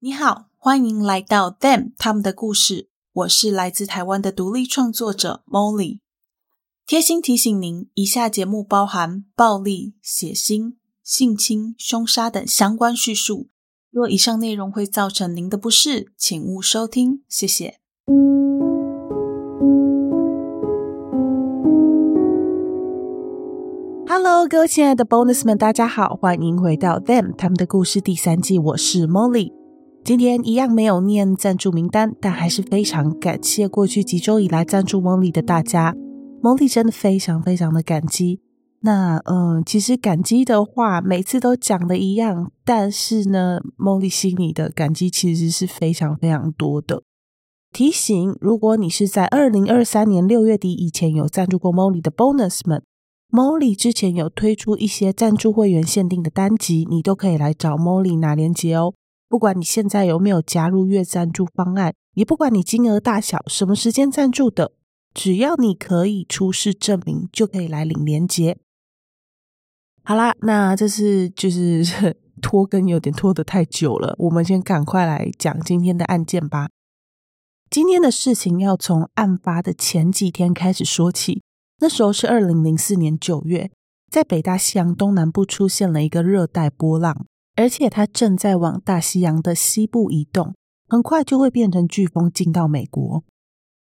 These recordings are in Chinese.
你好，欢迎来到 Them 他们的故事。我是来自台湾的独立创作者 Molly。贴心提醒您，以下节目包含暴力、血腥、性侵、凶杀等相关叙述。若以上内容会造成您的不适，请勿收听。谢谢。Hello，各位亲爱的 Bonus 们，大家好，欢迎回到 Them 他们的故事第三季。我是 Molly。今天一样没有念赞助名单，但还是非常感谢过去几周以来赞助 Molly 的大家，Molly 真的非常非常的感激。那嗯，其实感激的话每次都讲的一样，但是呢，Molly 心里的感激其实是非常非常多的。提醒：如果你是在二零二三年六月底以前有赞助过 Molly 的 Bonus 们，Molly 之前有推出一些赞助会员限定的单集，你都可以来找 Molly 拿链接哦。不管你现在有没有加入月赞助方案，也不管你金额大小、什么时间赞助的，只要你可以出示证明，就可以来领连结。好啦，那这是就是 拖更有点拖得太久了，我们先赶快来讲今天的案件吧。今天的事情要从案发的前几天开始说起，那时候是二零零四年九月，在北大西洋东南部出现了一个热带波浪。而且它正在往大西洋的西部移动，很快就会变成飓风进到美国。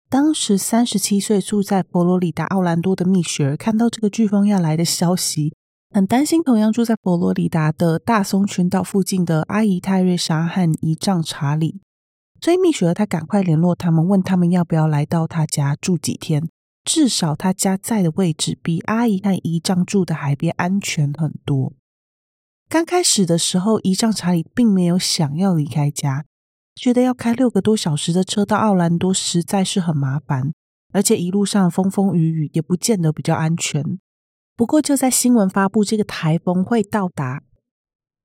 当时三十七岁住在佛罗里达奥兰多的蜜雪儿看到这个飓风要来的消息，很担心同样住在佛罗里达的大松群岛附近的阿姨泰瑞莎和姨丈查理，所以蜜雪儿她赶快联络他们，问他们要不要来到他家住几天，至少他家在的位置比阿姨和姨丈住的海边安全很多。刚开始的时候，姨丈查理并没有想要离开家，觉得要开六个多小时的车到奥兰多实在是很麻烦，而且一路上风风雨雨也不见得比较安全。不过就在新闻发布这个台风会到达，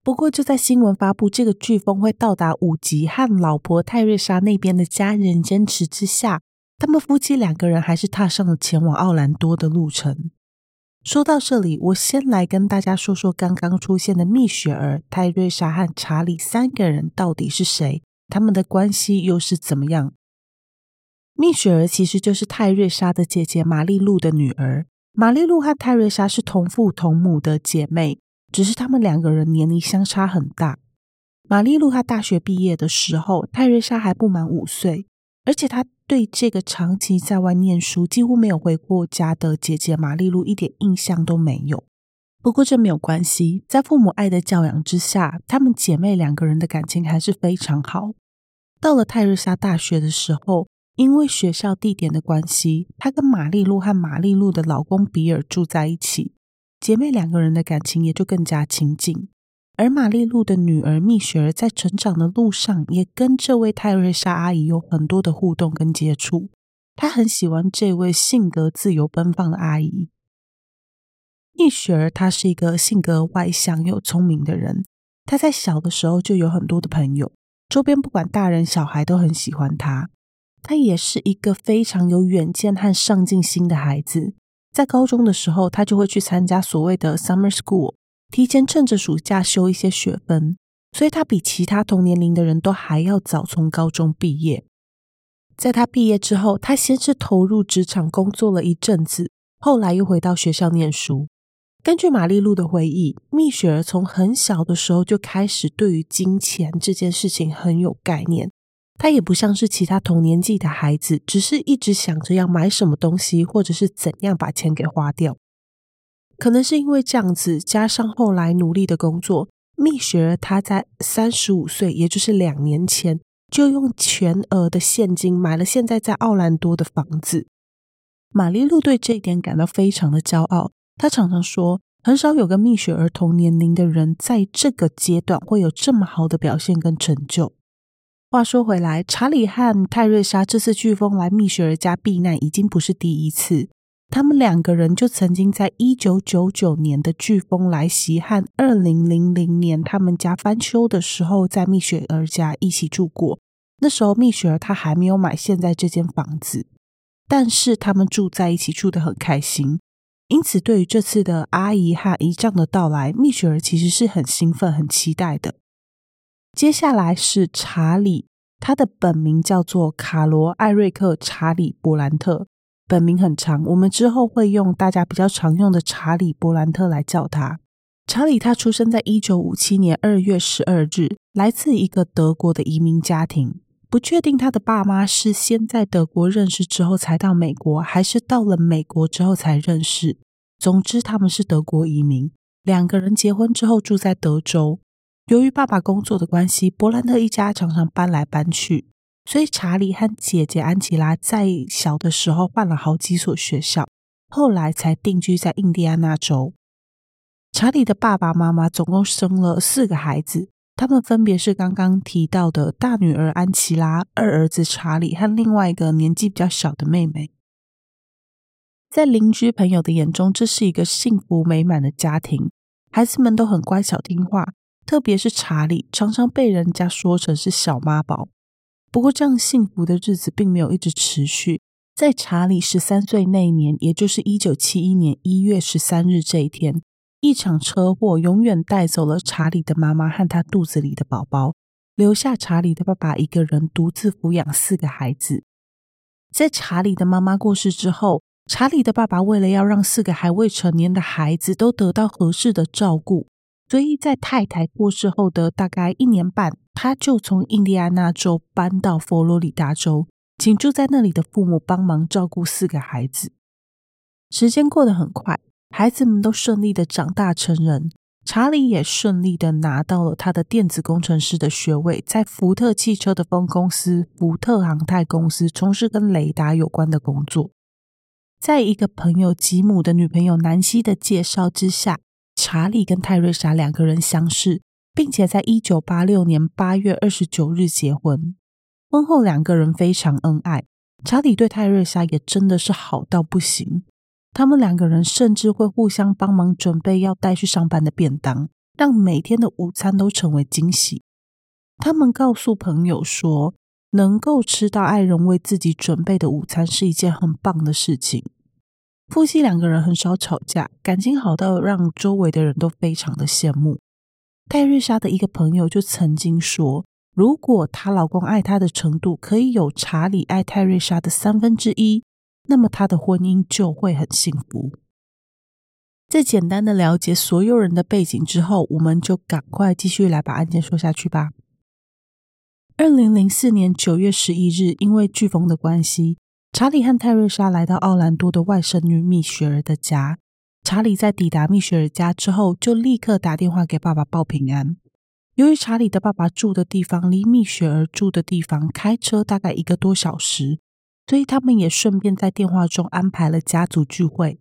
不过就在新闻发布这个飓风会到达五级和老婆泰瑞莎那边的家人坚持之下，他们夫妻两个人还是踏上了前往奥兰多的路程。说到这里，我先来跟大家说说刚刚出现的蜜雪儿、泰瑞莎和查理三个人到底是谁，他们的关系又是怎么样？蜜雪儿其实就是泰瑞莎的姐姐玛丽露的女儿。玛丽露和泰瑞莎是同父同母的姐妹，只是他们两个人年龄相差很大。玛丽露她大学毕业的时候，泰瑞莎还不满五岁。而且他对这个长期在外念书、几乎没有回过家的姐姐玛丽露一点印象都没有。不过这没有关系，在父母爱的教养之下，她们姐妹两个人的感情还是非常好。到了泰瑞莎大学的时候，因为学校地点的关系，她跟玛丽露和玛丽露的老公比尔住在一起，姐妹两个人的感情也就更加亲近。而玛丽露的女儿蜜雪儿在成长的路上，也跟这位泰瑞莎阿姨有很多的互动跟接触。她很喜欢这位性格自由奔放的阿姨。蜜雪儿她是一个性格外向又聪明的人，她在小的时候就有很多的朋友，周边不管大人小孩都很喜欢她。她也是一个非常有远见和上进心的孩子。在高中的时候，她就会去参加所谓的 summer school。提前趁着暑假修一些学分，所以他比其他同年龄的人都还要早从高中毕业。在他毕业之后，他先是投入职场工作了一阵子，后来又回到学校念书。根据玛丽露的回忆，蜜雪儿从很小的时候就开始对于金钱这件事情很有概念。她也不像是其他同年纪的孩子，只是一直想着要买什么东西，或者是怎样把钱给花掉。可能是因为这样子，加上后来努力的工作，蜜雪儿她在三十五岁，也就是两年前，就用全额的现金买了现在在奥兰多的房子。玛丽露对这一点感到非常的骄傲，她常常说，很少有个蜜雪儿同年龄的人在这个阶段会有这么好的表现跟成就。话说回来，查理和泰瑞莎这次飓风来蜜雪儿家避难，已经不是第一次。他们两个人就曾经在一九九九年的飓风来袭和二零零零年他们家翻修的时候，在蜜雪儿家一起住过。那时候蜜雪儿她还没有买现在这间房子，但是他们住在一起住得很开心。因此，对于这次的阿姨和姨丈的到来，蜜雪儿其实是很兴奋、很期待的。接下来是查理，他的本名叫做卡罗·艾瑞克·查理·伯兰特，本名很长，我们之后会用大家比较常用的查理·伯兰特来叫他。查理他出生在一九五七年二月十二日，来自一个德国的移民家庭。不确定他的爸妈是先在德国认识之后才到美国，还是到了美国之后才认识。总之，他们是德国移民。两个人结婚之后住在德州。由于爸爸工作的关系，伯兰特一家常常搬来搬去，所以查理和姐姐安琪拉在小的时候换了好几所学校，后来才定居在印第安纳州。查理的爸爸妈妈总共生了四个孩子。他们分别是刚刚提到的大女儿安琪拉、二儿子查理和另外一个年纪比较小的妹妹。在邻居朋友的眼中，这是一个幸福美满的家庭，孩子们都很乖巧听话，特别是查理，常常被人家说成是小妈宝。不过，这样幸福的日子并没有一直持续。在查理十三岁那一年，也就是一九七一年一月十三日这一天。一场车祸永远带走了查理的妈妈和他肚子里的宝宝，留下查理的爸爸一个人独自抚养四个孩子。在查理的妈妈过世之后，查理的爸爸为了要让四个还未成年的孩子都得到合适的照顾，所以在太太过世后的大概一年半，他就从印第安纳州搬到佛罗里达州，请住在那里的父母帮忙照顾四个孩子。时间过得很快。孩子们都顺利的长大成人，查理也顺利的拿到了他的电子工程师的学位，在福特汽车的分公司福特航太公司从事跟雷达有关的工作。在一个朋友吉姆的女朋友南希的介绍之下，查理跟泰瑞莎两个人相识，并且在一九八六年八月二十九日结婚。婚后两个人非常恩爱，查理对泰瑞莎也真的是好到不行。他们两个人甚至会互相帮忙准备要带去上班的便当，让每天的午餐都成为惊喜。他们告诉朋友说，能够吃到爱人为自己准备的午餐是一件很棒的事情。夫妻两个人很少吵架，感情好到让周围的人都非常的羡慕。泰瑞莎的一个朋友就曾经说，如果她老公爱她的程度可以有查理爱泰瑞莎的三分之一。那么她的婚姻就会很幸福。在简单的了解所有人的背景之后，我们就赶快继续来把案件说下去吧。二零零四年九月十一日，因为飓风的关系，查理和泰瑞莎来到奥兰多的外甥女蜜雪儿的家。查理在抵达蜜雪儿家之后，就立刻打电话给爸爸报平安。由于查理的爸爸住的地方离蜜雪儿住的地方开车大概一个多小时。所以他们也顺便在电话中安排了家族聚会。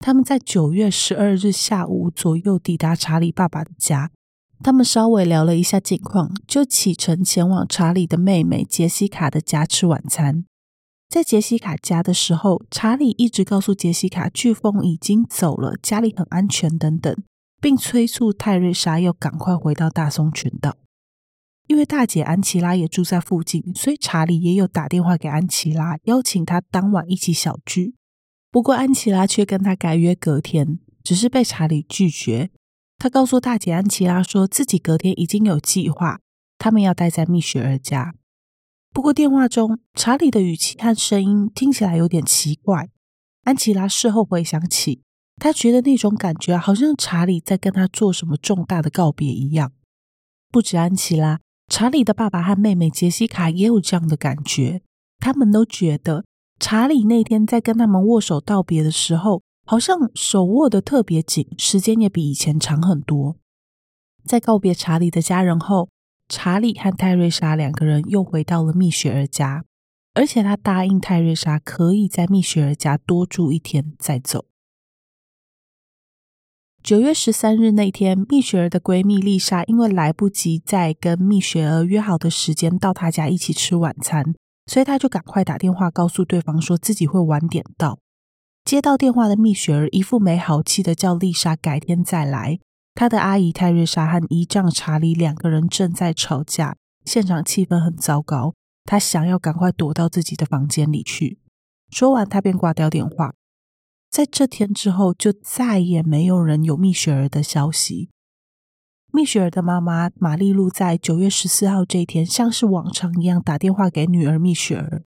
他们在九月十二日下午左右抵达查理爸爸的家，他们稍微聊了一下近况，就启程前往查理的妹妹杰西卡的家吃晚餐。在杰西卡家的时候，查理一直告诉杰西卡，飓风已经走了，家里很安全等等，并催促泰瑞莎要赶快回到大松群岛。因为大姐安琪拉也住在附近，所以查理也有打电话给安琪拉，邀请她当晚一起小聚。不过安琪拉却跟他改约隔天，只是被查理拒绝。他告诉大姐安琪拉说自己隔天已经有计划，他们要待在蜜雪儿家。不过电话中查理的语气和声音听起来有点奇怪。安琪拉事后回想起，他觉得那种感觉好像查理在跟他做什么重大的告别一样。不止安琪拉。查理的爸爸和妹妹杰西卡也有这样的感觉，他们都觉得查理那天在跟他们握手道别的时候，好像手握得特别紧，时间也比以前长很多。在告别查理的家人后，查理和泰瑞莎两个人又回到了蜜雪儿家，而且他答应泰瑞莎可以在蜜雪儿家多住一天再走。九月十三日那天，蜜雪儿的闺蜜丽莎因为来不及在跟蜜雪儿约好的时间到她家一起吃晚餐，所以她就赶快打电话告诉对方说自己会晚点到。接到电话的蜜雪儿一副没好气的叫丽莎改天再来。他的阿姨泰瑞莎和姨丈查理两个人正在吵架，现场气氛很糟糕。他想要赶快躲到自己的房间里去。说完，他便挂掉电话。在这天之后，就再也没有人有蜜雪儿的消息。蜜雪儿的妈妈玛丽露在九月十四号这一天，像是往常一样打电话给女儿蜜雪儿，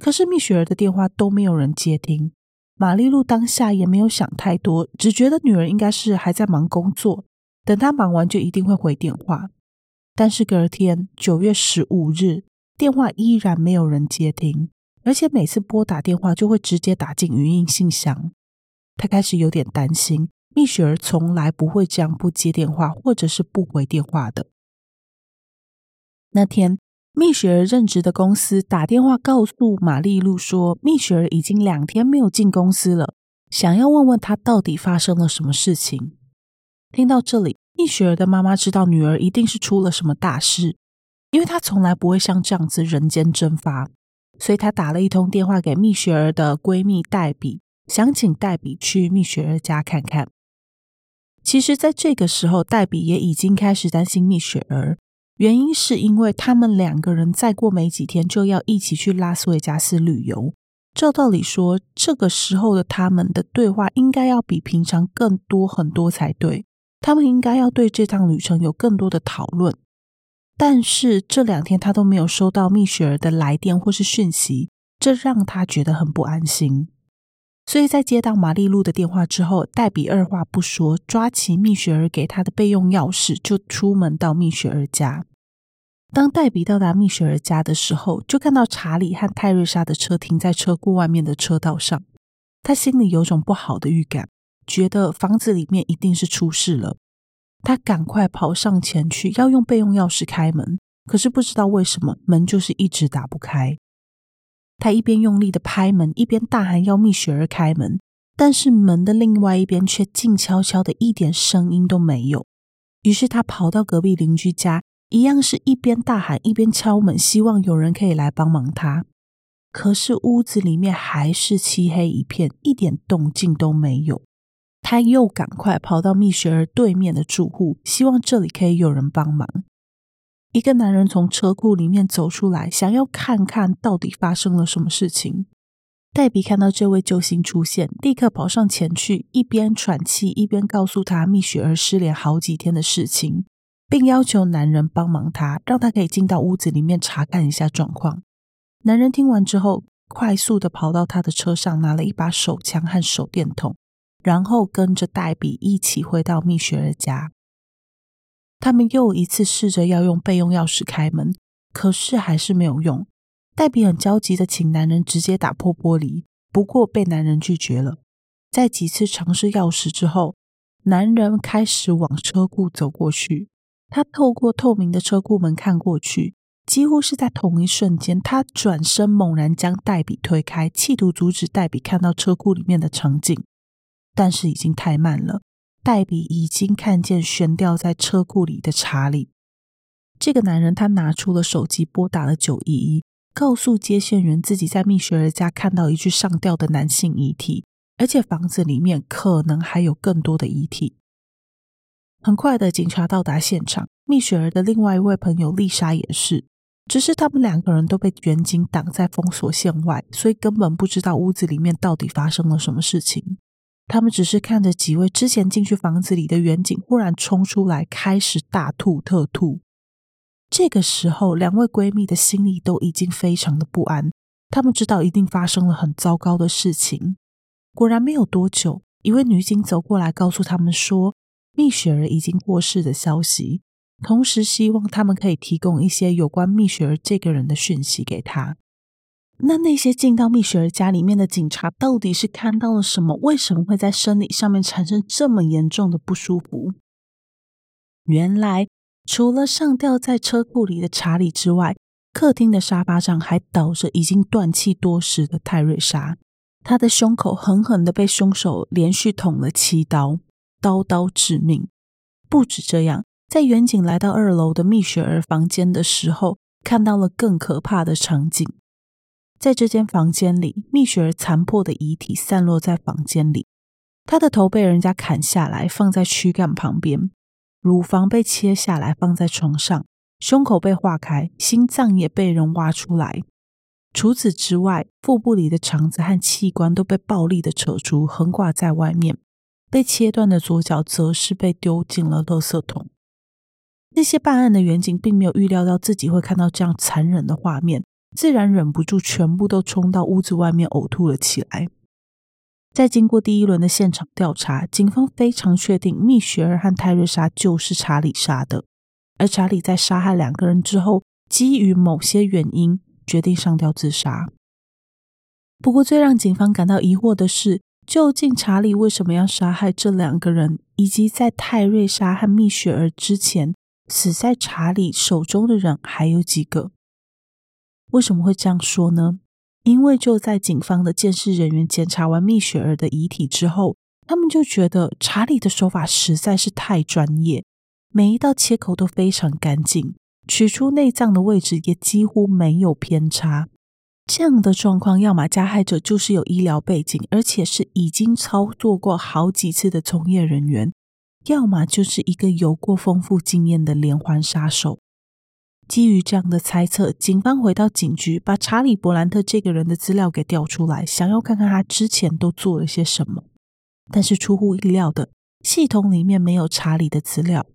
可是蜜雪儿的电话都没有人接听。玛丽露当下也没有想太多，只觉得女儿应该是还在忙工作，等他忙完就一定会回电话。但是隔天九月十五日，电话依然没有人接听，而且每次拨打电话就会直接打进语音信箱。他开始有点担心。蜜雪儿从来不会这样不接电话或者是不回电话的。那天，蜜雪儿任职的公司打电话告诉玛丽露说，蜜雪儿已经两天没有进公司了，想要问问她到底发生了什么事情。听到这里，蜜雪儿的妈妈知道女儿一定是出了什么大事，因为她从来不会像这样子人间蒸发，所以她打了一通电话给蜜雪儿的闺蜜黛比，想请黛比去蜜雪儿家看看。其实，在这个时候，黛比也已经开始担心蜜雪儿。原因是因为他们两个人再过没几天就要一起去拉斯维加斯旅游。照道理说，这个时候的他们的对话应该要比平常更多很多才对。他们应该要对这趟旅程有更多的讨论。但是这两天他都没有收到蜜雪儿的来电或是讯息，这让他觉得很不安心。所以在接到玛丽露的电话之后，黛比二话不说，抓起蜜雪儿给她的备用钥匙，就出门到蜜雪儿家。当黛比到达蜜雪儿家的时候，就看到查理和泰瑞莎的车停在车库外面的车道上。他心里有种不好的预感，觉得房子里面一定是出事了。他赶快跑上前去，要用备用钥匙开门，可是不知道为什么，门就是一直打不开。他一边用力的拍门，一边大喊要蜜雪儿开门，但是门的另外一边却静悄悄的，一点声音都没有。于是他跑到隔壁邻居家，一样是一边大喊一边敲门，希望有人可以来帮忙他。可是屋子里面还是漆黑一片，一点动静都没有。他又赶快跑到蜜雪儿对面的住户，希望这里可以有人帮忙。一个男人从车库里面走出来，想要看看到底发生了什么事情。黛比看到这位救星出现，立刻跑上前去，一边喘气一边告诉他蜜雪儿失联好几天的事情，并要求男人帮忙他，让他可以进到屋子里面查看一下状况。男人听完之后，快速的跑到他的车上，拿了一把手枪和手电筒，然后跟着黛比一起回到蜜雪儿家。他们又一次试着要用备用钥匙开门，可是还是没有用。黛比很焦急的请男人直接打破玻璃，不过被男人拒绝了。在几次尝试钥匙之后，男人开始往车库走过去。他透过透明的车库门看过去，几乎是在同一瞬间，他转身猛然将黛比推开，企图阻止黛比看到车库里面的场景，但是已经太慢了。黛比已经看见悬吊在车库里的查理。这个男人，他拿出了手机，拨打了九一一，告诉接线员自己在蜜雪儿家看到一具上吊的男性遗体，而且房子里面可能还有更多的遗体。很快的，警察到达现场，蜜雪儿的另外一位朋友丽莎也是，只是他们两个人都被员警挡在封锁线外，所以根本不知道屋子里面到底发生了什么事情。他们只是看着几位之前进去房子里的员警忽然冲出来，开始大吐特吐。这个时候，两位闺蜜的心里都已经非常的不安。他们知道一定发生了很糟糕的事情。果然，没有多久，一位女警走过来，告诉他们说，蜜雪儿已经过世的消息，同时希望他们可以提供一些有关蜜雪儿这个人的讯息给她。那那些进到蜜雪儿家里面的警察到底是看到了什么？为什么会在生理上面产生这么严重的不舒服？原来，除了上吊在车库里的查理之外，客厅的沙发上还倒着已经断气多时的泰瑞莎，她的胸口狠狠的被凶手连续捅了七刀，刀刀致命。不止这样，在远警来到二楼的蜜雪儿房间的时候，看到了更可怕的场景。在这间房间里，蜜雪儿残破的遗体散落在房间里，她的头被人家砍下来放在躯干旁边，乳房被切下来放在床上，胸口被划开，心脏也被人挖出来。除此之外，腹部里的肠子和器官都被暴力的扯出，横挂在外面。被切断的左脚则是被丢进了垃圾桶。那些办案的员警并没有预料到自己会看到这样残忍的画面，自然忍不住全部都冲到屋子外面呕吐了起来。在经过第一轮的现场调查，警方非常确定蜜雪儿和泰瑞莎就是查理杀的，而查理在杀害两个人之后，基于某些原因决定上吊自杀。不过，最让警方感到疑惑的是，究竟查理为什么要杀害这两个人，以及在泰瑞莎和蜜雪儿之前死在查理手中的人还有几个？为什么会这样说呢？因为就在警方的鉴识人员检查完蜜雪儿的遗体之后，他们就觉得查理的手法实在是太专业，每一道切口都非常干净，取出内脏的位置也几乎没有偏差。这样的状况，要么加害者就是有医疗背景，而且是已经操作过好几次的从业人员；要么就是一个有过丰富经验的连环杀手。基于这样的猜测，警方回到警局，把查理·伯兰特这个人的资料给调出来，想要看看他之前都做了些什么。但是出乎意料的，系统里面没有查理的资料，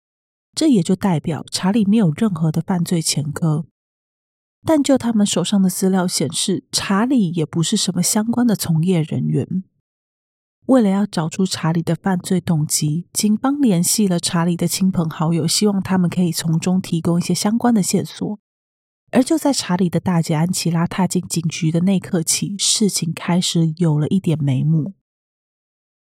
这也就代表查理没有任何的犯罪前科。但就他们手上的资料显示，查理也不是什么相关的从业人员。为了要找出查理的犯罪动机，警方联系了查理的亲朋好友，希望他们可以从中提供一些相关的线索。而就在查理的大姐安琪拉踏进警局的那刻起，事情开始有了一点眉目。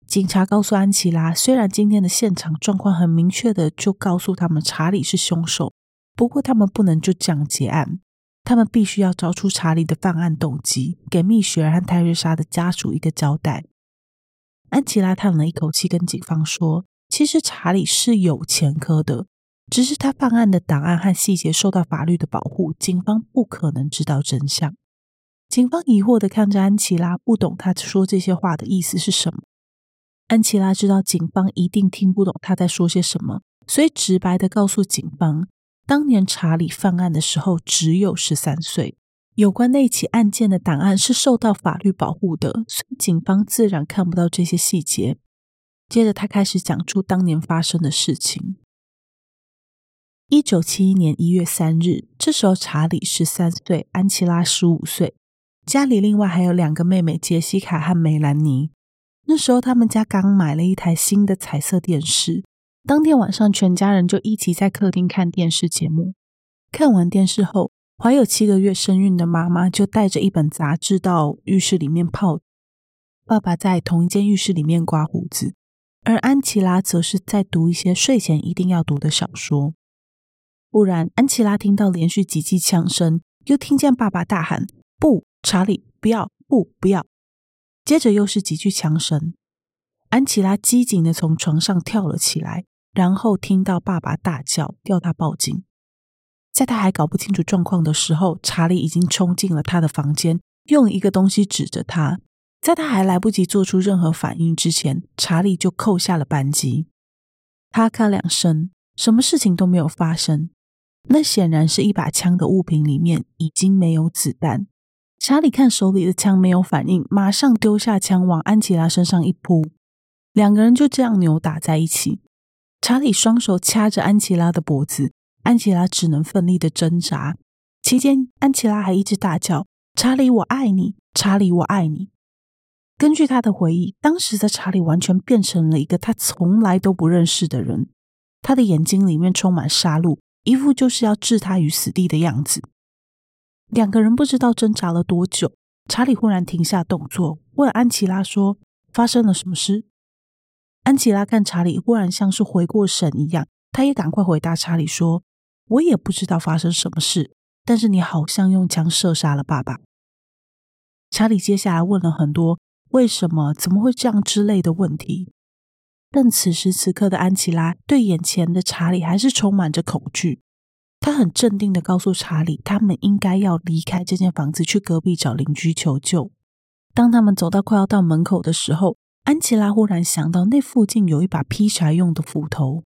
警察告诉安琪拉，虽然今天的现场状况很明确的就告诉他们查理是凶手，不过他们不能就这样结案。他们必须要找出查理的犯案动机，给蜜雪儿和泰瑞莎的家属一个交代。安琪拉叹了一口气，跟警方说：“其实查理是有前科的，只是他犯案的档案和细节受到法律的保护，警方不可能知道真相。”警方疑惑的看着安琪拉，不懂他说这些话的意思是什么。安琪拉知道警方一定听不懂他在说些什么，所以直白的告诉警方。当年查理犯案的时候只有十三岁，有关那起案件的档案是受到法律保护的，所以警方自然看不到这些细节。接着，他开始讲出当年发生的事情。一九七一年一月三日，这时候查理十三岁，安琪拉十五岁，家里另外还有两个妹妹杰西卡和梅兰妮。那时候他们家刚买了一台新的彩色电视。当天晚上，全家人就一起在客厅看电视节目。看完电视后，怀有七个月身孕的妈妈就带着一本杂志到浴室里面泡。爸爸在同一间浴室里面刮胡子，而安琪拉则是在读一些睡前一定要读的小说。忽然，安琪拉听到连续几记枪声，又听见爸爸大喊：“不，查理，不要，不，不要！”接着又是几句枪声。安琪拉机警的从床上跳了起来。然后听到爸爸大叫，要他报警。在他还搞不清楚状况的时候，查理已经冲进了他的房间，用一个东西指着他。在他还来不及做出任何反应之前，查理就扣下了扳机。咔咔两声，什么事情都没有发生。那显然是一把枪的物品里面已经没有子弹。查理看手里的枪没有反应，马上丢下枪往安琪拉身上一扑，两个人就这样扭打在一起。查理双手掐着安琪拉的脖子，安琪拉只能奋力的挣扎。期间，安琪拉还一直大叫：“查理，我爱你！查理，我爱你！”根据他的回忆，当时的查理完全变成了一个他从来都不认识的人。他的眼睛里面充满杀戮，一副就是要置他于死地的样子。两个人不知道挣扎了多久，查理忽然停下动作，问安琪拉说：“发生了什么事？”安琪拉看查理，忽然像是回过神一样，他也赶快回答查理说：“我也不知道发生什么事，但是你好像用枪射杀了爸爸。”查理接下来问了很多“为什么？怎么会这样？”之类的问题。但此时此刻的安琪拉对眼前的查理还是充满着恐惧。他很镇定地告诉查理，他们应该要离开这间房子，去隔壁找邻居求救。当他们走到快要到门口的时候，安琪拉忽然想到，那附近有一把劈柴用的斧头，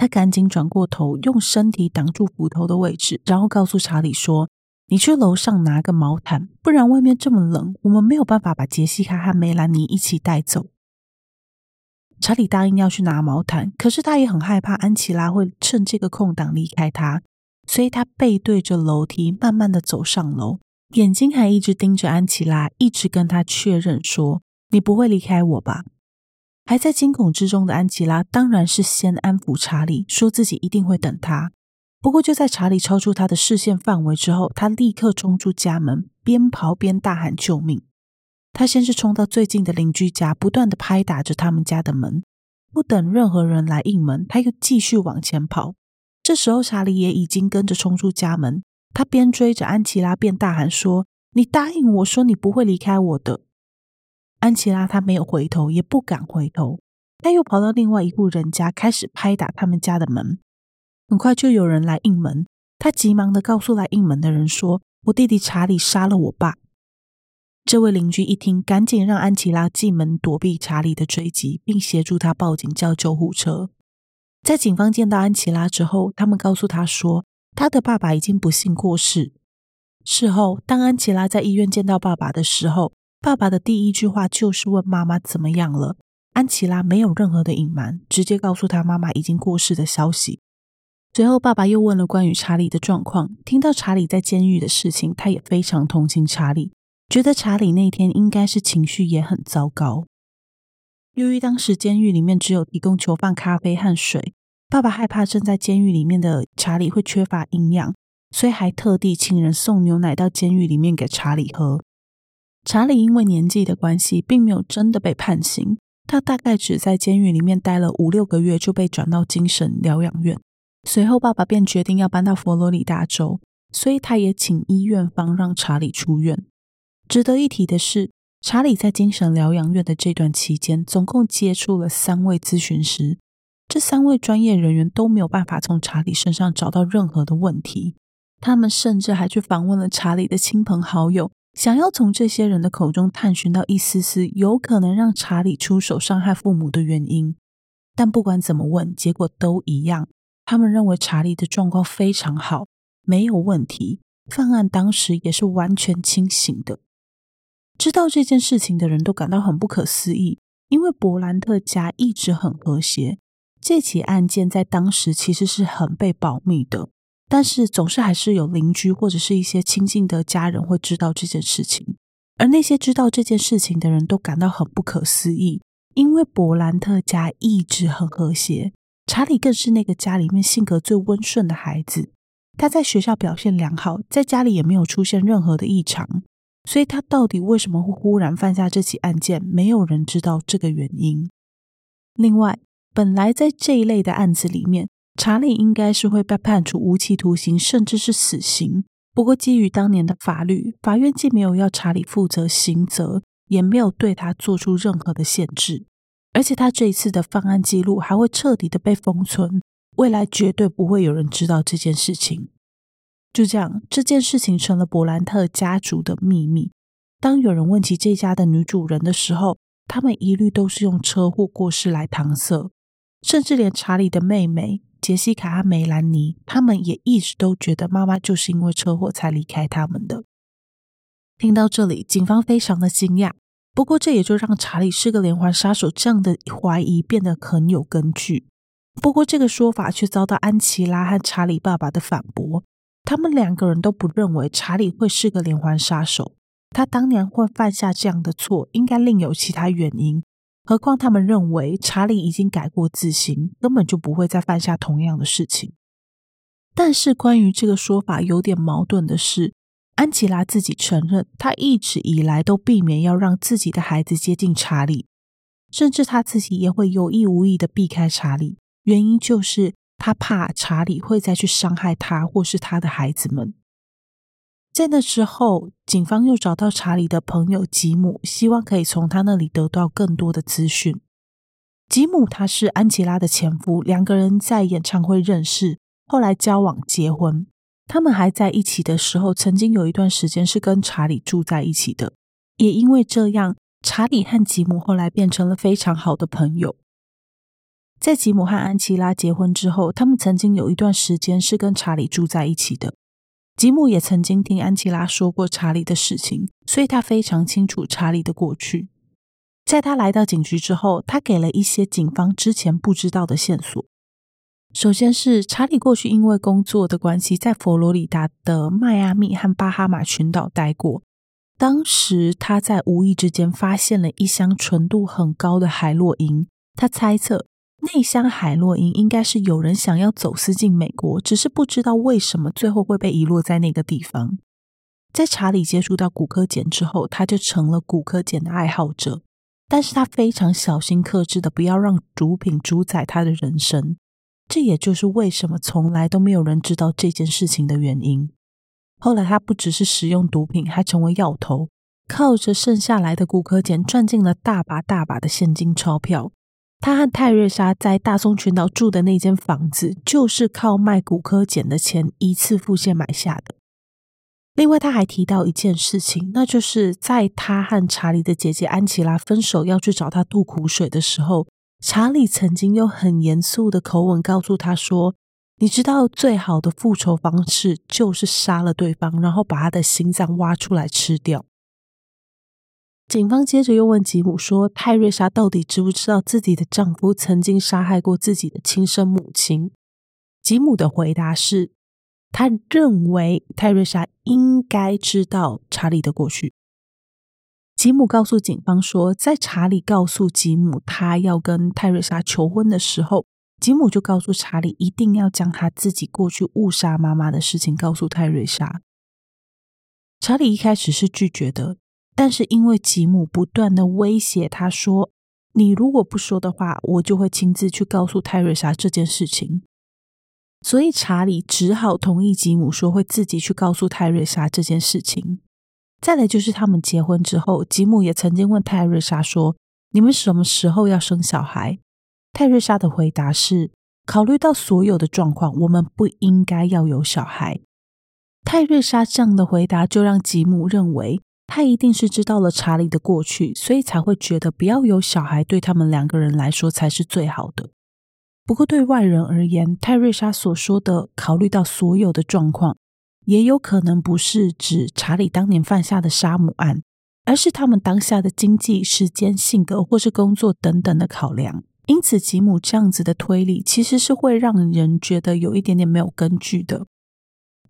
他赶紧转过头，用身体挡住斧头的位置，然后告诉查理说：“你去楼上拿个毛毯，不然外面这么冷，我们没有办法把杰西卡和梅兰妮一起带走。”查理答应要去拿毛毯，可是他也很害怕安琪拉会趁这个空档离开他，所以他背对着楼梯，慢慢的走上楼，眼睛还一直盯着安琪拉，一直跟他确认说：“你不会离开我吧？”还在惊恐之中的安琪拉当然是先安抚查理，说自己一定会等他。不过就在查理超出他的视线范围之后，他立刻冲出家门，边跑边大喊救命。他先是冲到最近的邻居家，不断的拍打着他们家的门，不等任何人来应门，他又继续往前跑。这时候查理也已经跟着冲出家门，他边追着安琪拉边大喊说：“你答应我说你不会离开我的。”安琪拉她没有回头，也不敢回头。她又跑到另外一户人家，开始拍打他们家的门。很快就有人来应门，她急忙的告诉来应门的人说：“我弟弟查理杀了我爸。”这位邻居一听，赶紧让安琪拉进门躲避查理的追击，并协助他报警叫救护车。在警方见到安琪拉之后，他们告诉他说，他的爸爸已经不幸过世。事后，当安琪拉在医院见到爸爸的时候，爸爸的第一句话就是问妈妈怎么样了。安琪拉没有任何的隐瞒，直接告诉他妈妈已经过世的消息。随后，爸爸又问了关于查理的状况。听到查理在监狱的事情，他也非常同情查理，觉得查理那天应该是情绪也很糟糕。由于当时监狱里面只有提供囚犯咖啡和水，爸爸害怕正在监狱里面的查理会缺乏营养，所以还特地请人送牛奶到监狱里面给查理喝。查理因为年纪的关系，并没有真的被判刑，他大概只在监狱里面待了五六个月，就被转到精神疗养院。随后，爸爸便决定要搬到佛罗里达州，所以他也请医院方让查理出院。值得一提的是，查理在精神疗养院的这段期间，总共接触了三位咨询师，这三位专业人员都没有办法从查理身上找到任何的问题，他们甚至还去访问了查理的亲朋好友。想要从这些人的口中探寻到一丝丝有可能让查理出手伤害父母的原因，但不管怎么问，结果都一样。他们认为查理的状况非常好，没有问题，犯案当时也是完全清醒的。知道这件事情的人都感到很不可思议，因为伯兰特家一直很和谐，这起案件在当时其实是很被保密的。但是总是还是有邻居或者是一些亲近的家人会知道这件事情，而那些知道这件事情的人都感到很不可思议，因为伯兰特家一直很和谐，查理更是那个家里面性格最温顺的孩子，他在学校表现良好，在家里也没有出现任何的异常，所以他到底为什么会忽然犯下这起案件，没有人知道这个原因。另外，本来在这一类的案子里面。查理应该是会被判处无期徒刑，甚至是死刑。不过，基于当年的法律，法院既没有要查理负责刑责，也没有对他做出任何的限制。而且，他这一次的犯案记录还会彻底的被封存，未来绝对不会有人知道这件事情。就这样，这件事情成了伯兰特家族的秘密。当有人问起这家的女主人的时候，他们一律都是用车祸过世来搪塞，甚至连查理的妹妹。杰西卡和梅兰妮，他们也一直都觉得妈妈就是因为车祸才离开他们的。听到这里，警方非常的惊讶。不过，这也就让查理是个连环杀手这样的怀疑变得很有根据。不过，这个说法却遭到安琪拉和查理爸爸的反驳。他们两个人都不认为查理会是个连环杀手。他当年会犯下这样的错，应该另有其他原因。何况他们认为查理已经改过自新，根本就不会再犯下同样的事情。但是关于这个说法有点矛盾的是，安琪拉自己承认，她一直以来都避免要让自己的孩子接近查理，甚至她自己也会有意无意的避开查理，原因就是她怕查理会再去伤害她或是她的孩子们。在那之后，警方又找到查理的朋友吉姆，希望可以从他那里得到更多的资讯。吉姆他是安琪拉的前夫，两个人在演唱会认识，后来交往结婚。他们还在一起的时候，曾经有一段时间是跟查理住在一起的。也因为这样，查理和吉姆后来变成了非常好的朋友。在吉姆和安琪拉结婚之后，他们曾经有一段时间是跟查理住在一起的。吉姆也曾经听安琪拉说过查理的事情，所以他非常清楚查理的过去。在他来到警局之后，他给了一些警方之前不知道的线索。首先是查理过去因为工作的关系，在佛罗里达的迈阿密和巴哈马群岛待过。当时他在无意之间发现了一箱纯度很高的海洛因，他猜测那箱海洛因应该是有人想要走私进美国，只是不知道为什么最后会被遗落在那个地方。在查理接触到古柯碱之后，他就成了古柯碱的爱好者，但是他非常小心克制的不要让毒品主宰他的人生。这也就是为什么从来都没有人知道这件事情的原因。后来，他不只是使用毒品，还成为药头，靠着剩下来的古柯碱赚进了大把大把的现金钞票。他和泰瑞莎在大松群岛住的那间房子，就是靠卖古柯碱的钱一次付现买下的。另外，他还提到一件事情，那就是在他和查理的姐姐安琪拉分手要去找他吐苦水的时候。查理曾经用很严肃的口吻告诉他说：“你知道，最好的复仇方式就是杀了对方，然后把他的心脏挖出来吃掉。”警方接着又问吉姆说：“泰瑞莎到底知不知道自己的丈夫曾经杀害过自己的亲生母亲？”吉姆的回答是：“他认为泰瑞莎应该知道查理的过去。”吉姆告诉警方说，在查理告诉吉姆他要跟泰瑞莎求婚的时候，吉姆就告诉查理一定要将他自己过去误杀妈妈的事情告诉泰瑞莎。查理一开始是拒绝的，但是因为吉姆不断的威胁他说：“你如果不说的话，我就会亲自去告诉泰瑞莎这件事情。”所以查理只好同意吉姆说会自己去告诉泰瑞莎这件事情。再来就是他们结婚之后，吉姆也曾经问泰瑞莎说：“你们什么时候要生小孩？”泰瑞莎的回答是：“考虑到所有的状况，我们不应该要有小孩。”泰瑞莎这样的回答就让吉姆认为他一定是知道了查理的过去，所以才会觉得不要有小孩对他们两个人来说才是最好的。不过对外人而言，泰瑞莎所说的“考虑到所有的状况”。也有可能不是指查理当年犯下的杀母案，而是他们当下的经济、时间、性格或是工作等等的考量。因此，吉姆这样子的推理其实是会让人觉得有一点点没有根据的。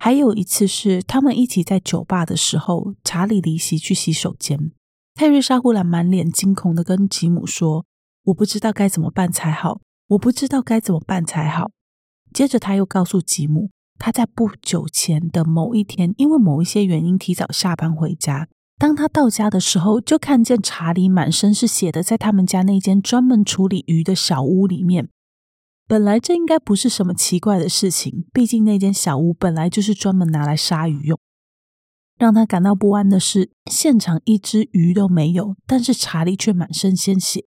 还有一次是他们一起在酒吧的时候，查理离席去洗手间，泰瑞莎忽然满脸惊恐的跟吉姆说：“我不知道该怎么办才好，我不知道该怎么办才好。”接着他又告诉吉姆。他在不久前的某一天，因为某一些原因提早下班回家。当他到家的时候，就看见查理满身是血的，在他们家那间专门处理鱼的小屋里面。本来这应该不是什么奇怪的事情，毕竟那间小屋本来就是专门拿来杀鱼用。让他感到不安的是，现场一只鱼都没有，但是查理却满身鲜血。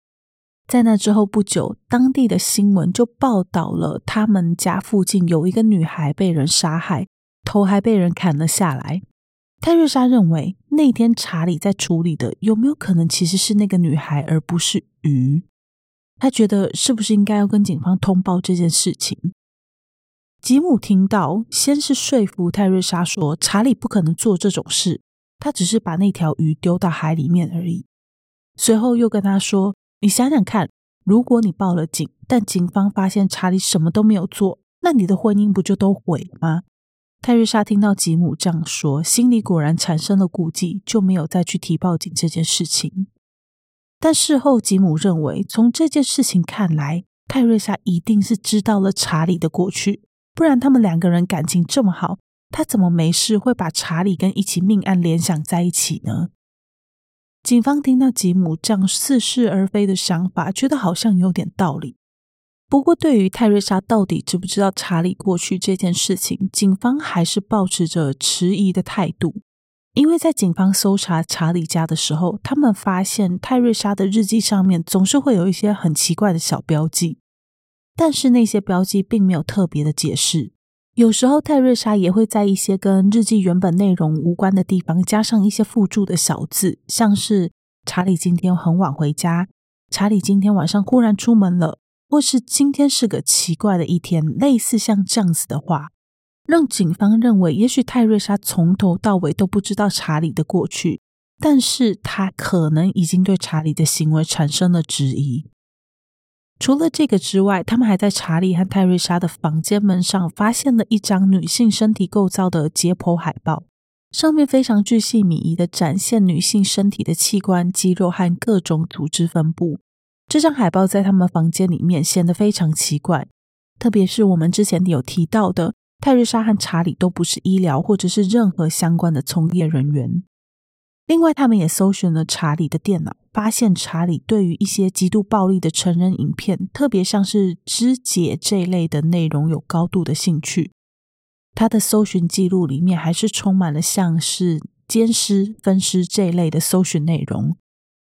在那之后不久，当地的新闻就报道了他们家附近有一个女孩被人杀害，头还被人砍了下来。泰瑞莎认为那天查理在处理的有没有可能其实是那个女孩，而不是鱼？他觉得是不是应该要跟警方通报这件事情？吉姆听到，先是说服泰瑞莎说查理不可能做这种事，他只是把那条鱼丢到海里面而已。随后又跟他说。你想想看，如果你报了警，但警方发现查理什么都没有做，那你的婚姻不就都毁了吗？泰瑞莎听到吉姆这样说，心里果然产生了顾忌，就没有再去提报警这件事情。但事后，吉姆认为，从这件事情看来，泰瑞莎一定是知道了查理的过去，不然他们两个人感情这么好，他怎么没事会把查理跟一起命案联想在一起呢？警方听到吉姆这样似是而非的想法，觉得好像有点道理。不过，对于泰瑞莎到底知不知道查理过去这件事情，警方还是保持着迟疑的态度。因为在警方搜查查理家的时候，他们发现泰瑞莎的日记上面总是会有一些很奇怪的小标记，但是那些标记并没有特别的解释。有时候，泰瑞莎也会在一些跟日记原本内容无关的地方加上一些附注的小字，像是“查理今天很晚回家”，“查理今天晚上忽然出门了”，或是“今天是个奇怪的一天”，类似像这样子的话，让警方认为，也许泰瑞莎从头到尾都不知道查理的过去，但是他可能已经对查理的行为产生了质疑。除了这个之外，他们还在查理和泰瑞莎的房间门上发现了一张女性身体构造的解剖海报，上面非常具细靡遗地展现女性身体的器官、肌肉和各种组织分布。这张海报在他们房间里面显得非常奇怪，特别是我们之前有提到的，泰瑞莎和查理都不是医疗或者是任何相关的从业人员。另外，他们也搜寻了查理的电脑，发现查理对于一些极度暴力的成人影片，特别像是肢解这一类的内容有高度的兴趣。他的搜寻记录里面还是充满了像是奸尸、分尸这一类的搜寻内容。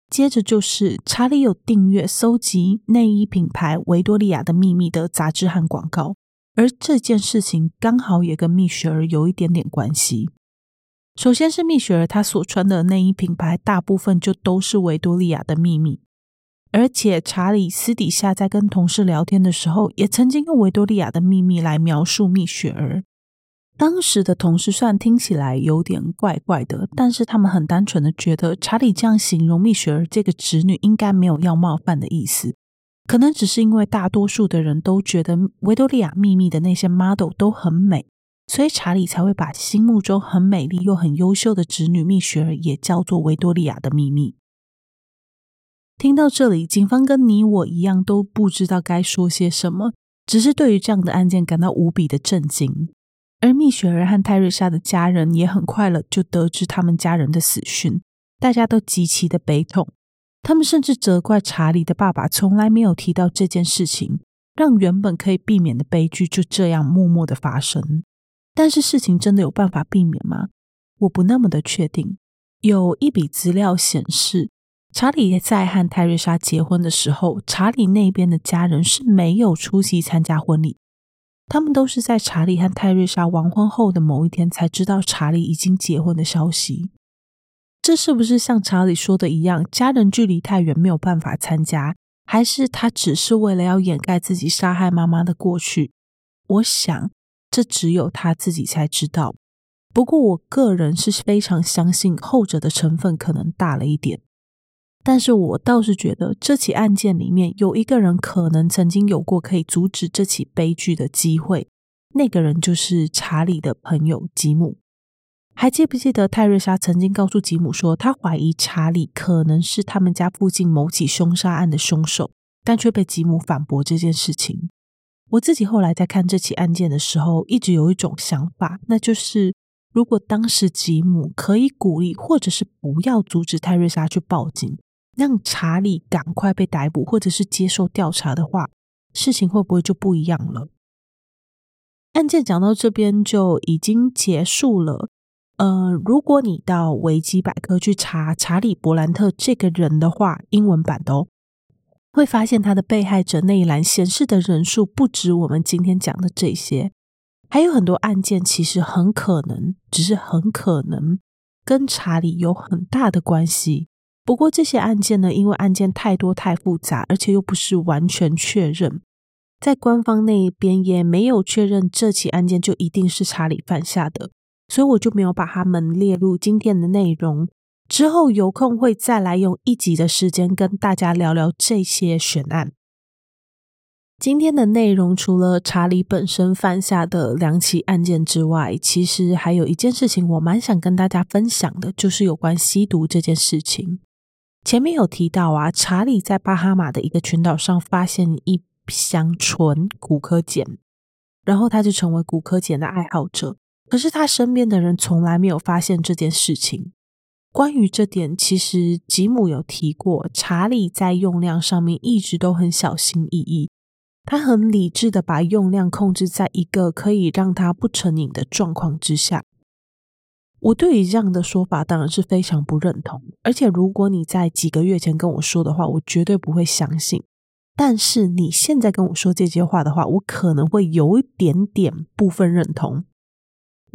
接着就是查理有订阅搜集内衣品牌维多利亚的秘密的杂志和广告，而这件事情刚好也跟蜜雪儿有一点点关系。首先是蜜雪儿，她所穿的内衣品牌大部分就都是维多利亚的秘密，而且查理私底下在跟同事聊天的时候，也曾经用维多利亚的秘密来描述蜜雪儿。当时的同事虽然听起来有点怪怪的，但是他们很单纯的觉得查理这样形容蜜雪儿这个侄女应该没有要冒犯的意思，可能只是因为大多数的人都觉得维多利亚秘密的那些 model 都很美。所以查理才会把心目中很美丽又很优秀的侄女蜜雪儿也叫做维多利亚的秘密。听到这里，警方跟你我一样都不知道该说些什么，只是对于这样的案件感到无比的震惊。而蜜雪儿和泰瑞莎的家人也很快了就得知他们家人的死讯，大家都极其的悲痛。他们甚至责怪查理的爸爸从来没有提到这件事情，让原本可以避免的悲剧就这样默默的发生。但是事情真的有办法避免吗？我不那么的确定。有一笔资料显示，查理在和泰瑞莎结婚的时候，查理那边的家人是没有出席参加婚礼。他们都是在查理和泰瑞莎完婚后的某一天才知道查理已经结婚的消息。这是不是像查理说的一样，家人距离太远没有办法参加，还是他只是为了要掩盖自己杀害妈妈的过去？我想。这只有他自己才知道。不过，我个人是非常相信后者的成分可能大了一点。但是我倒是觉得这起案件里面有一个人可能曾经有过可以阻止这起悲剧的机会，那个人就是查理的朋友吉姆。还记不记得泰瑞莎曾经告诉吉姆说，他怀疑查理可能是他们家附近某起凶杀案的凶手，但却被吉姆反驳这件事情。我自己后来在看这起案件的时候，一直有一种想法，那就是如果当时吉姆可以鼓励或者是不要阻止泰瑞莎去报警，让查理赶快被逮捕或者是接受调查的话，事情会不会就不一样了？案件讲到这边就已经结束了。呃，如果你到维基百科去查查理·伯兰特这个人的话，英文版的哦。会发现他的被害者那一栏显示的人数不止我们今天讲的这些，还有很多案件其实很可能，只是很可能跟查理有很大的关系。不过这些案件呢，因为案件太多太复杂，而且又不是完全确认，在官方那一边也没有确认这起案件就一定是查理犯下的，所以我就没有把他们列入今天的内容。之后有空会再来用一集的时间跟大家聊聊这些悬案。今天的内容除了查理本身犯下的两起案件之外，其实还有一件事情我蛮想跟大家分享的，就是有关吸毒这件事情。前面有提到啊，查理在巴哈马的一个群岛上发现一箱纯骨科碱，然后他就成为骨科碱的爱好者。可是他身边的人从来没有发现这件事情。关于这点，其实吉姆有提过，查理在用量上面一直都很小心翼翼，他很理智的把用量控制在一个可以让他不成瘾的状况之下。我对于这样的说法当然是非常不认同，而且如果你在几个月前跟我说的话，我绝对不会相信。但是你现在跟我说这些话的话，我可能会有一点点部分认同。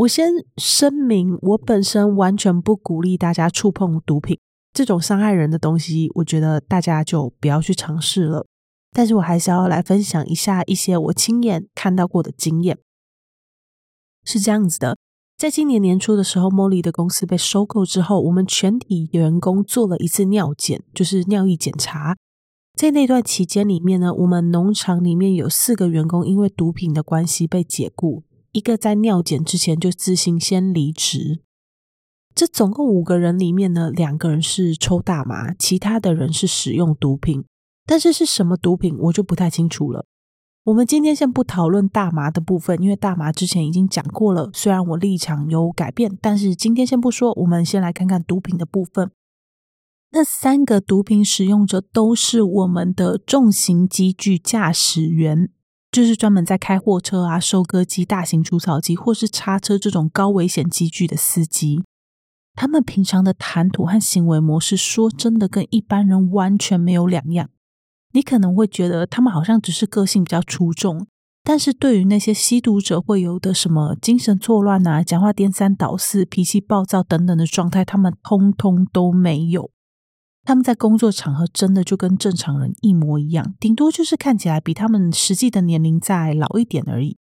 我先声明，我本身完全不鼓励大家触碰毒品这种伤害人的东西，我觉得大家就不要去尝试了。但是我还是要来分享一下一些我亲眼看到过的经验。是这样子的，在今年年初的时候，Molly 的公司被收购之后，我们全体员工做了一次尿检，就是尿液检查。在那段期间里面呢，我们农场里面有四个员工因为毒品的关系被解雇，一个在尿检之前就自行先离职。这总共五个人里面呢，两个人是抽大麻，其他的人是使用毒品，但是是什么毒品我就不太清楚了。我们今天先不讨论大麻的部分，因为大麻之前已经讲过了。虽然我立场有改变，但是今天先不说。我们先来看看毒品的部分。那三个毒品使用者都是我们的重型机具驾驶员，就是专门在开货车啊、收割机、大型除草机或是叉车这种高危险机具的司机。他们平常的谈吐和行为模式，说真的，跟一般人完全没有两样。你可能会觉得他们好像只是个性比较出众，但是对于那些吸毒者会有的什么精神错乱啊、讲话颠三倒四、脾气暴躁等等的状态，他们通通都没有。他们在工作场合真的就跟正常人一模一样，顶多就是看起来比他们实际的年龄再老一点而已。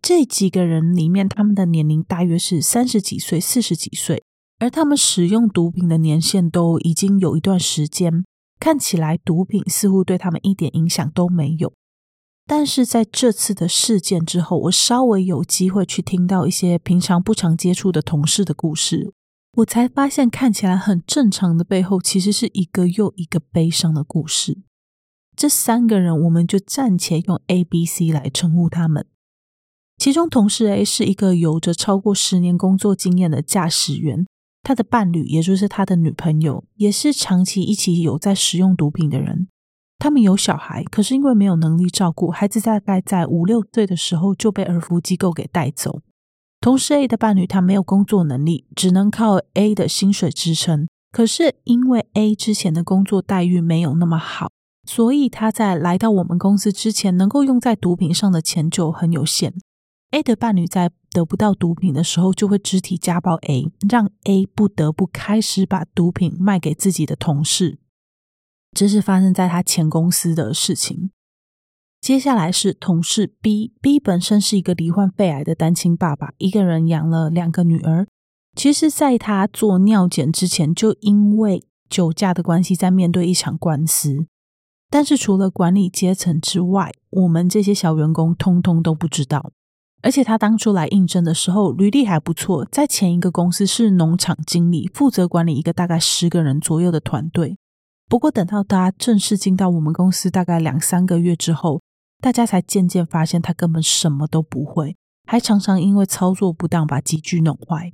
这几个人里面，他们的年龄大约是三十几岁、四十几岁，而他们使用毒品的年限都已经有一段时间。看起来毒品似乎对他们一点影响都没有，但是在这次的事件之后，我稍微有机会去听到一些平常不常接触的同事的故事，我才发现看起来很正常的背后，其实是一个又一个悲伤的故事。这三个人，我们就暂且用 A、B、C 来称呼他们。其中同事 A 是一个有着超过十年工作经验的驾驶员。他的伴侣，也就是他的女朋友，也是长期一起有在使用毒品的人。他们有小孩，可是因为没有能力照顾孩子，大概在五六岁的时候就被儿福机构给带走。同事 A 的伴侣，他没有工作能力，只能靠 A 的薪水支撑。可是因为 A 之前的工作待遇没有那么好，所以他在来到我们公司之前，能够用在毒品上的钱就很有限。A 的伴侣在得不到毒品的时候，就会肢体家暴 A，让 A 不得不开始把毒品卖给自己的同事。这是发生在他前公司的事情。接下来是同事 B，B 本身是一个罹患肺癌的单亲爸爸，一个人养了两个女儿。其实，在他做尿检之前，就因为酒驾的关系，在面对一场官司。但是，除了管理阶层之外，我们这些小员工通通都不知道。而且他当初来应征的时候，履历还不错，在前一个公司是农场经理，负责管理一个大概十个人左右的团队。不过等到他正式进到我们公司大概两三个月之后，大家才渐渐发现他根本什么都不会，还常常因为操作不当把机具弄坏。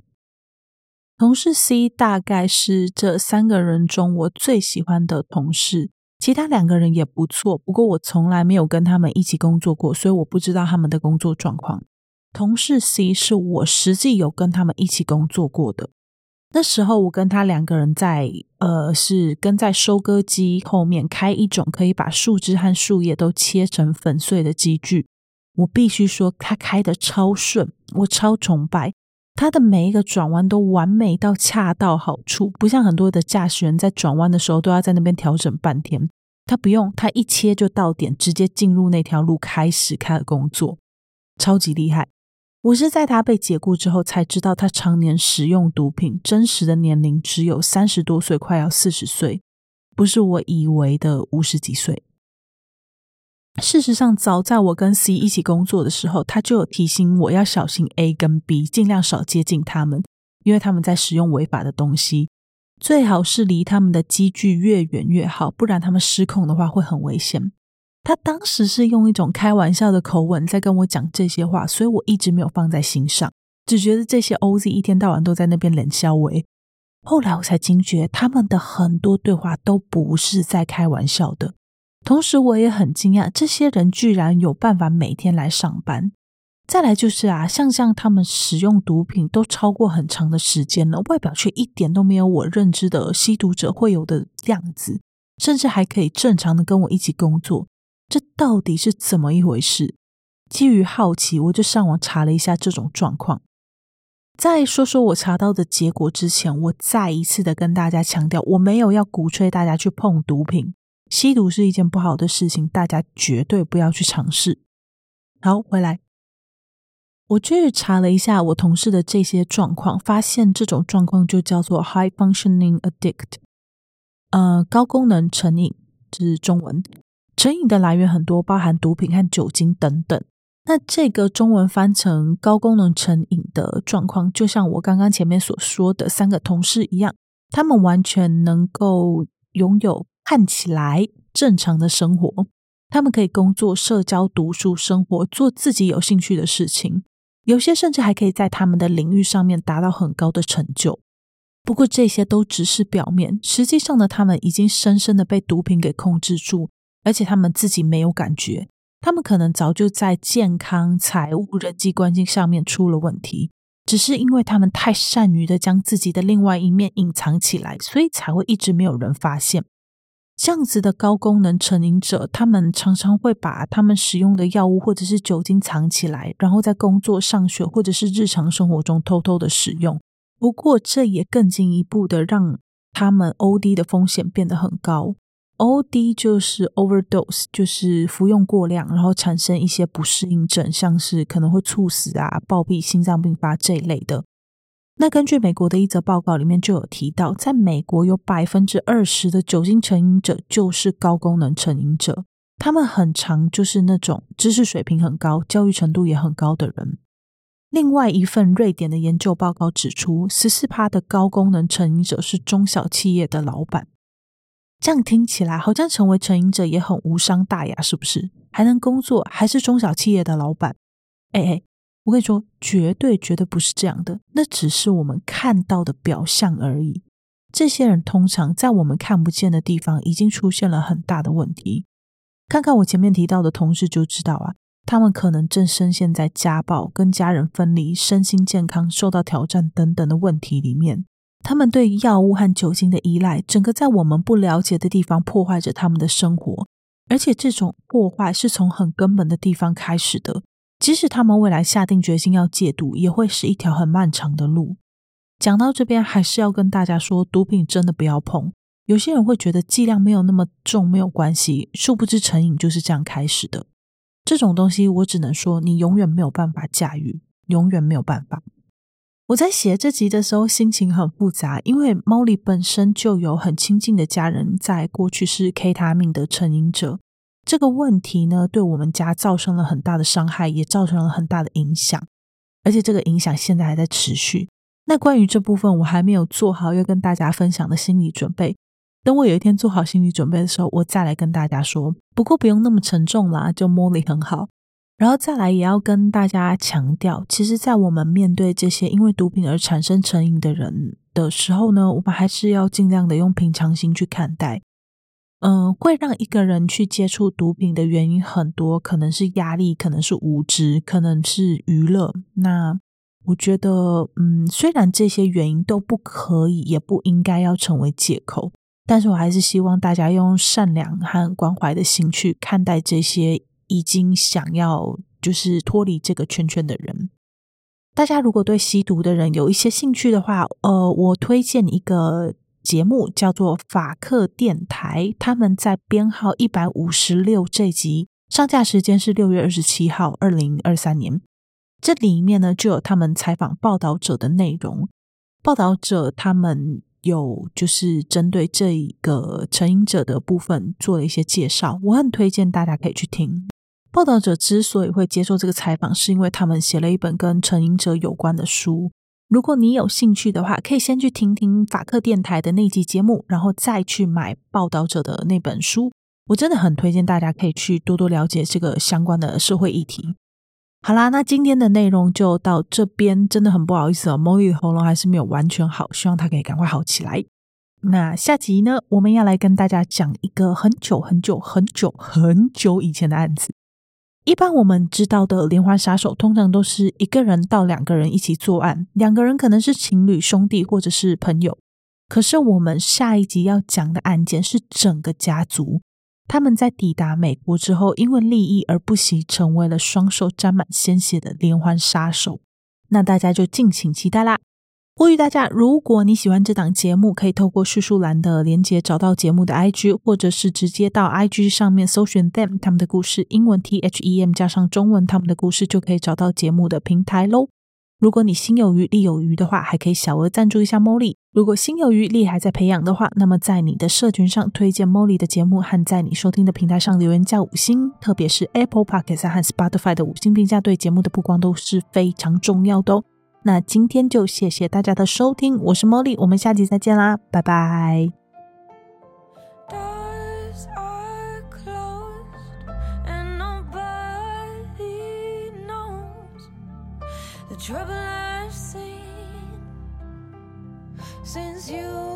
同事 C 大概是这三个人中我最喜欢的同事，其他两个人也不错，不过我从来没有跟他们一起工作过，所以我不知道他们的工作状况。同事 C 是我实际有跟他们一起工作过的。那时候我跟他两个人在，呃，是跟在收割机后面开一种可以把树枝和树叶都切成粉碎的机具。我必须说，他开得超顺，我超崇拜他的每一个转弯都完美到恰到好处，不像很多的驾驶员在转弯的时候都要在那边调整半天。他不用，他一切就到点，直接进入那条路开始开始工作，超级厉害。我是在他被解雇之后才知道，他常年食用毒品，真实的年龄只有三十多岁，快要四十岁，不是我以为的五十几岁。事实上，早在我跟 C 一起工作的时候，他就有提醒我要小心 A 跟 B，尽量少接近他们，因为他们在使用违法的东西，最好是离他们的机具越远越好，不然他们失控的话会很危险。他当时是用一种开玩笑的口吻在跟我讲这些话，所以我一直没有放在心上，只觉得这些 OZ 一天到晚都在那边冷笑话。后来我才惊觉，他们的很多对话都不是在开玩笑的。同时，我也很惊讶，这些人居然有办法每天来上班。再来就是啊，像像他们使用毒品都超过很长的时间了，外表却一点都没有我认知的吸毒者会有的样子，甚至还可以正常的跟我一起工作。这到底是怎么一回事？基于好奇，我就上网查了一下这种状况。在说说我查到的结果之前，我再一次的跟大家强调，我没有要鼓吹大家去碰毒品，吸毒是一件不好的事情，大家绝对不要去尝试。好，回来。我去查了一下我同事的这些状况，发现这种状况就叫做 high functioning addict，呃，高功能成瘾，这是中文。成瘾的来源很多，包含毒品和酒精等等。那这个中文翻成高功能成瘾的状况，就像我刚刚前面所说的三个同事一样，他们完全能够拥有看起来正常的生活，他们可以工作、社交、读书、生活，做自己有兴趣的事情。有些甚至还可以在他们的领域上面达到很高的成就，不过这些都只是表面，实际上呢，他们已经深深的被毒品给控制住，而且他们自己没有感觉，他们可能早就在健康、财务、人际关系上面出了问题，只是因为他们太善于的将自己的另外一面隐藏起来，所以才会一直没有人发现。这样子的高功能成瘾者，他们常常会把他们使用的药物或者是酒精藏起来，然后在工作、上学或者是日常生活中偷偷的使用。不过，这也更进一步的让他们 OD 的风险变得很高。OD 就是 overdose，就是服用过量，然后产生一些不适应症，像是可能会猝死啊、暴毙、心脏病发这一类的。那根据美国的一则报告里面就有提到，在美国有百分之二十的酒精成瘾者就是高功能成瘾者，他们很常就是那种知识水平很高、教育程度也很高的人。另外一份瑞典的研究报告指出，十四趴的高功能成瘾者是中小企业的老板。这样听起来好像成为成瘾者也很无伤大雅，是不是？还能工作，还是中小企业的老板？哎哎。我跟你说，绝对绝对不是这样的，那只是我们看到的表象而已。这些人通常在我们看不见的地方已经出现了很大的问题。看看我前面提到的同事就知道啊，他们可能正深陷在家暴、跟家人分离、身心健康受到挑战等等的问题里面。他们对药物和酒精的依赖，整个在我们不了解的地方破坏着他们的生活，而且这种破坏是从很根本的地方开始的。即使他们未来下定决心要戒毒，也会是一条很漫长的路。讲到这边，还是要跟大家说，毒品真的不要碰。有些人会觉得剂量没有那么重，没有关系，殊不知成瘾就是这样开始的。这种东西，我只能说，你永远没有办法驾驭，永远没有办法。我在写这集的时候，心情很复杂，因为 Molly 本身就有很亲近的家人，在过去是 K 他命的成瘾者。这个问题呢，对我们家造成了很大的伤害，也造成了很大的影响，而且这个影响现在还在持续。那关于这部分，我还没有做好要跟大家分享的心理准备。等我有一天做好心理准备的时候，我再来跟大家说。不过不用那么沉重啦，就 Molly 很好。然后再来也要跟大家强调，其实，在我们面对这些因为毒品而产生成瘾的人的时候呢，我们还是要尽量的用平常心去看待。嗯、会让一个人去接触毒品的原因很多，可能是压力，可能是无知，可能是娱乐。那我觉得，嗯，虽然这些原因都不可以，也不应该要成为借口，但是我还是希望大家用善良和关怀的心去看待这些已经想要就是脱离这个圈圈的人。大家如果对吸毒的人有一些兴趣的话，呃，我推荐一个。节目叫做法克电台，他们在编号一百五十六这集上架时间是六月二十七号，二零二三年。这里面呢就有他们采访报道者的内容，报道者他们有就是针对这一个成瘾者的部分做了一些介绍，我很推荐大家可以去听。报道者之所以会接受这个采访，是因为他们写了一本跟成瘾者有关的书。如果你有兴趣的话，可以先去听听法克电台的那集节目，然后再去买报道者的那本书。我真的很推荐大家可以去多多了解这个相关的社会议题。好啦，那今天的内容就到这边，真的很不好意思哦，Molly 的喉咙还是没有完全好，希望他可以赶快好起来。那下集呢，我们要来跟大家讲一个很久很久很久很久以前的案子。一般我们知道的连环杀手，通常都是一个人到两个人一起作案，两个人可能是情侣、兄弟或者是朋友。可是我们下一集要讲的案件是整个家族，他们在抵达美国之后，因为利益而不惜成为了双手沾满鲜血的连环杀手。那大家就敬请期待啦！呼吁大家，如果你喜欢这档节目，可以透过叙述栏的连结找到节目的 IG，或者是直接到 IG 上面搜寻 them 他们的故事，英文 T H E M 加上中文他们的故事，就可以找到节目的平台喽。如果你心有余力有余的话，还可以小额赞助一下 Molly。如果心有余力还在培养的话，那么在你的社群上推荐 Molly 的节目，和在你收听的平台上留言加五星，特别是 Apple Podcast 和 Spotify 的五星评价，对节目的曝光都是非常重要的哦。那今天就谢谢大家的收听，我是茉莉，我们下集再见啦，拜拜。Trouble I've seen since you